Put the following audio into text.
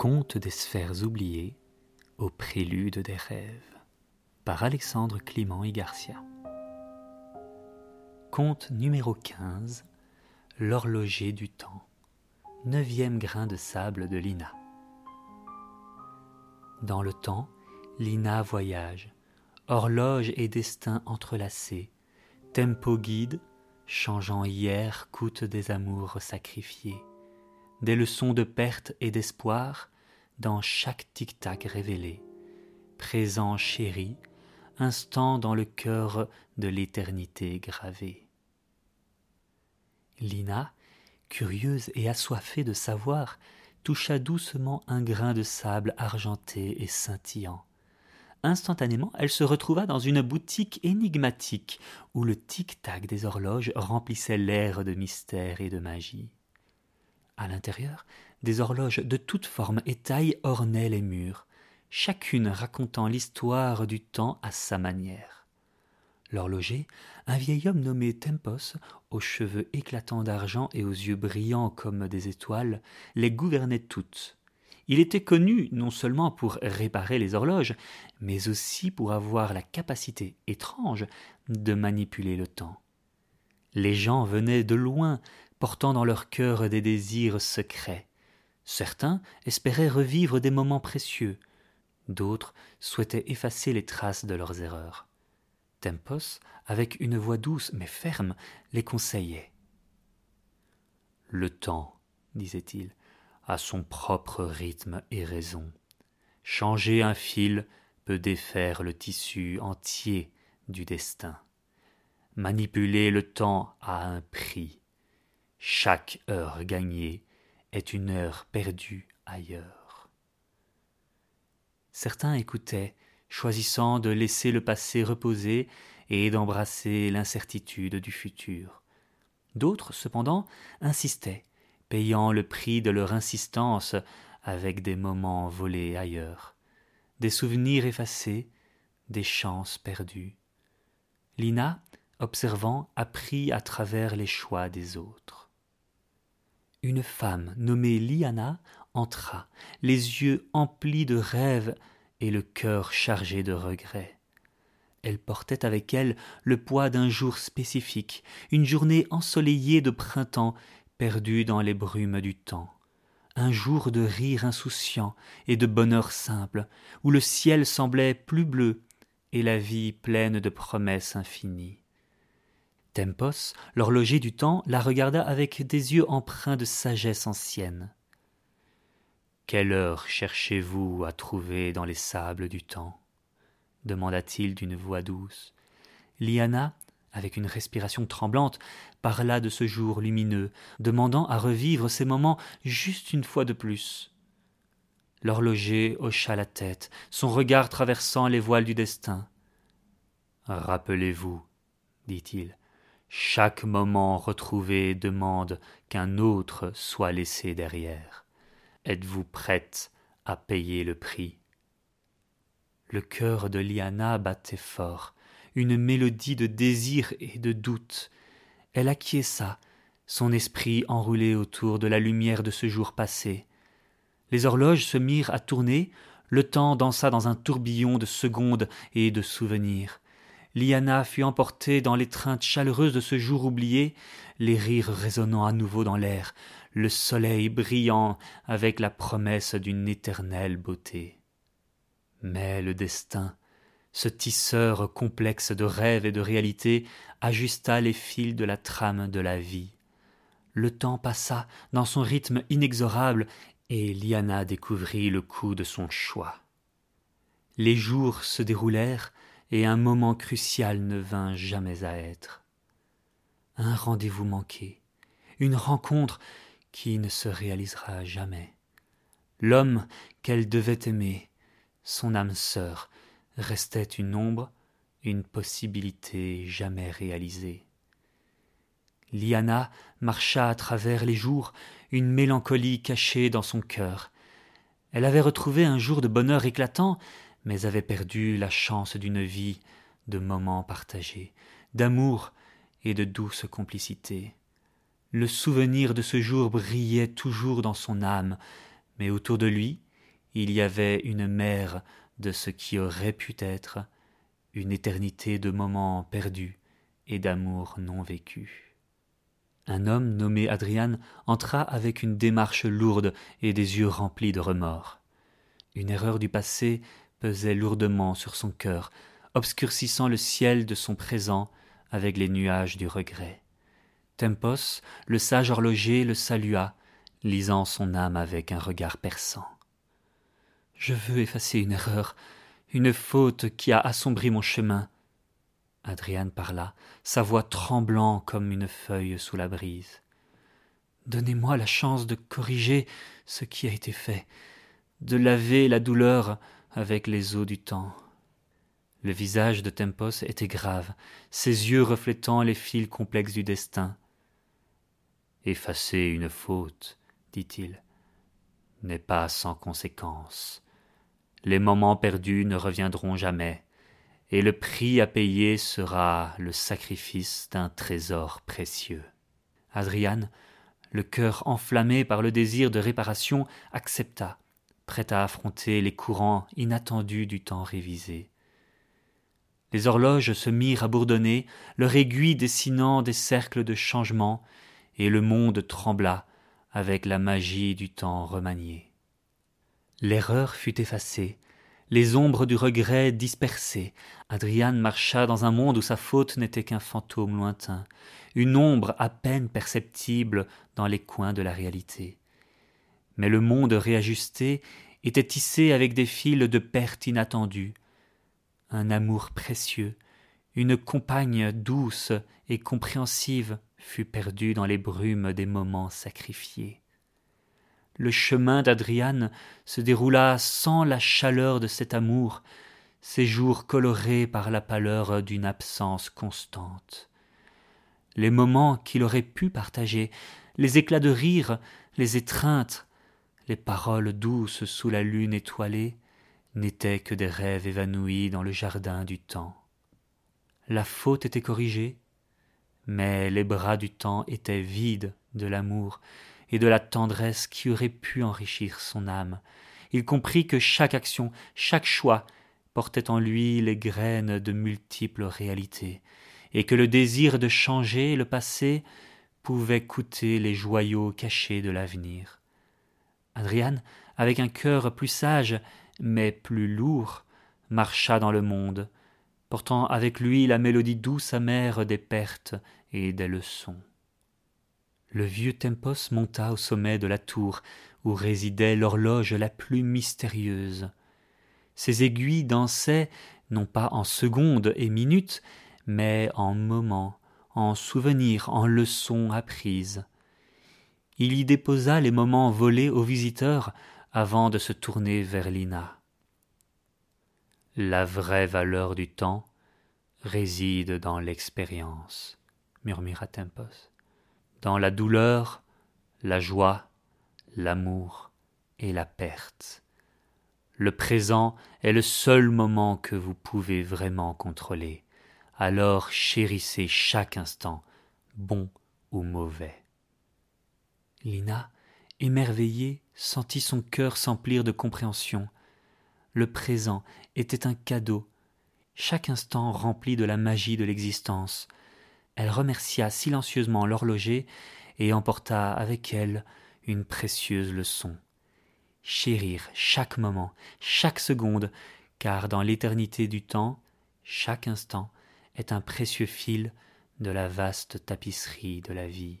Conte des sphères oubliées au prélude des rêves par Alexandre Clément et Garcia. Conte numéro 15 L'horloger du temps. Neuvième grain de sable de Lina. Dans le temps, Lina voyage, horloge et destin entrelacés, tempo guide, changeant hier coûte des amours sacrifiés, des leçons de perte et d'espoir dans chaque tic-tac révélé, présent chéri, instant dans le cœur de l'éternité gravé. Lina, curieuse et assoiffée de savoir, toucha doucement un grain de sable argenté et scintillant. Instantanément, elle se retrouva dans une boutique énigmatique où le tic-tac des horloges remplissait l'air de mystère et de magie. À l'intérieur, des horloges de toutes formes et tailles ornaient les murs, chacune racontant l'histoire du temps à sa manière. L'horloger, un vieil homme nommé Tempos, aux cheveux éclatants d'argent et aux yeux brillants comme des étoiles, les gouvernait toutes. Il était connu non seulement pour réparer les horloges, mais aussi pour avoir la capacité étrange de manipuler le temps. Les gens venaient de loin, portant dans leur cœur des désirs secrets. Certains espéraient revivre des moments précieux, d'autres souhaitaient effacer les traces de leurs erreurs. Tempos, avec une voix douce mais ferme, les conseillait. Le temps, disait-il, a son propre rythme et raison. Changer un fil peut défaire le tissu entier du destin. Manipuler le temps a un prix. Chaque heure gagnée est une heure perdue ailleurs. Certains écoutaient, choisissant de laisser le passé reposer et d'embrasser l'incertitude du futur. D'autres, cependant, insistaient, payant le prix de leur insistance avec des moments volés ailleurs, des souvenirs effacés, des chances perdues. Lina, observant, apprit à travers les choix des autres. Une femme nommée Liana entra, les yeux emplis de rêves et le cœur chargé de regrets. Elle portait avec elle le poids d'un jour spécifique, une journée ensoleillée de printemps perdu dans les brumes du temps, un jour de rire insouciant et de bonheur simple, où le ciel semblait plus bleu et la vie pleine de promesses infinies. Tempos, l'horloger du temps, la regarda avec des yeux empreints de sagesse ancienne. Quelle heure cherchez-vous à trouver dans les sables du temps? demanda-t-il d'une voix douce. Liana avec une respiration tremblante, parla de ce jour lumineux, demandant à revivre ces moments juste une fois de plus. L'horloger hocha la tête, son regard traversant les voiles du destin. Rappelez-vous, dit-il, chaque moment retrouvé demande qu'un autre soit laissé derrière. Êtes-vous prête à payer le prix? Le cœur de Liana battait fort une mélodie de désir et de doute. Elle acquiesça, son esprit enroulé autour de la lumière de ce jour passé. Les horloges se mirent à tourner, le temps dansa dans un tourbillon de secondes et de souvenirs. Liana fut emportée dans l'étreinte chaleureuse de ce jour oublié, les rires résonnant à nouveau dans l'air, le soleil brillant avec la promesse d'une éternelle beauté. Mais le destin, ce tisseur complexe de rêves et de réalités ajusta les fils de la trame de la vie. Le temps passa dans son rythme inexorable et Liana découvrit le coup de son choix. Les jours se déroulèrent et un moment crucial ne vint jamais à être. Un rendez-vous manqué, une rencontre qui ne se réalisera jamais. L'homme qu'elle devait aimer, son âme sœur, restait une ombre, une possibilité jamais réalisée. Liana marcha à travers les jours, une mélancolie cachée dans son cœur. Elle avait retrouvé un jour de bonheur éclatant, mais avait perdu la chance d'une vie, de moments partagés, d'amour et de douce complicité. Le souvenir de ce jour brillait toujours dans son âme, mais autour de lui, il y avait une mer de ce qui aurait pu être, une éternité de moments perdus et d'amour non vécu. Un homme nommé Adrian entra avec une démarche lourde et des yeux remplis de remords. Une erreur du passé pesait lourdement sur son cœur, obscurcissant le ciel de son présent avec les nuages du regret. Tempos, le sage horloger, le salua, lisant son âme avec un regard perçant. Je veux effacer une erreur, une faute qui a assombri mon chemin. Adriane parla, sa voix tremblant comme une feuille sous la brise. Donnez-moi la chance de corriger ce qui a été fait, de laver la douleur avec les eaux du temps. Le visage de Tempos était grave, ses yeux reflétant les fils complexes du destin. Effacer une faute, dit-il, n'est pas sans conséquence. Les moments perdus ne reviendront jamais, et le prix à payer sera le sacrifice d'un trésor précieux. Adrian, le cœur enflammé par le désir de réparation, accepta, prêt à affronter les courants inattendus du temps révisé. Les horloges se mirent à bourdonner, leur aiguille dessinant des cercles de changement, et le monde trembla avec la magie du temps remanié. L'erreur fut effacée, les ombres du regret dispersées. Adrian marcha dans un monde où sa faute n'était qu'un fantôme lointain, une ombre à peine perceptible dans les coins de la réalité. Mais le monde réajusté était tissé avec des fils de perte inattendue, un amour précieux, une compagne douce et compréhensive fut perdue dans les brumes des moments sacrifiés. Le chemin d'Adriane se déroula sans la chaleur de cet amour, ses jours colorés par la pâleur d'une absence constante. Les moments qu'il aurait pu partager, les éclats de rire, les étreintes, les paroles douces sous la lune étoilée, n'étaient que des rêves évanouis dans le jardin du temps. La faute était corrigée, mais les bras du temps étaient vides de l'amour et de la tendresse qui aurait pu enrichir son âme. Il comprit que chaque action, chaque choix portait en lui les graines de multiples réalités, et que le désir de changer le passé pouvait coûter les joyaux cachés de l'avenir. Adrian, avec un cœur plus sage, mais plus lourd, marcha dans le monde, portant avec lui la mélodie douce amère des pertes et des leçons. Le vieux Tempos monta au sommet de la tour où résidait l'horloge la plus mystérieuse. Ses aiguilles dansaient non pas en secondes et minutes, mais en moments, en souvenirs, en leçons apprises. Il y déposa les moments volés aux visiteurs avant de se tourner vers Lina. La vraie valeur du temps réside dans l'expérience, murmura Tempos, dans la douleur, la joie, l'amour et la perte. Le présent est le seul moment que vous pouvez vraiment contrôler. Alors chérissez chaque instant, bon ou mauvais. Lina, émerveillée, sentit son cœur s'emplir de compréhension. Le présent était un cadeau, chaque instant rempli de la magie de l'existence. Elle remercia silencieusement l'horloger et emporta avec elle une précieuse leçon. Chérir chaque moment, chaque seconde, car dans l'éternité du temps, chaque instant est un précieux fil de la vaste tapisserie de la vie.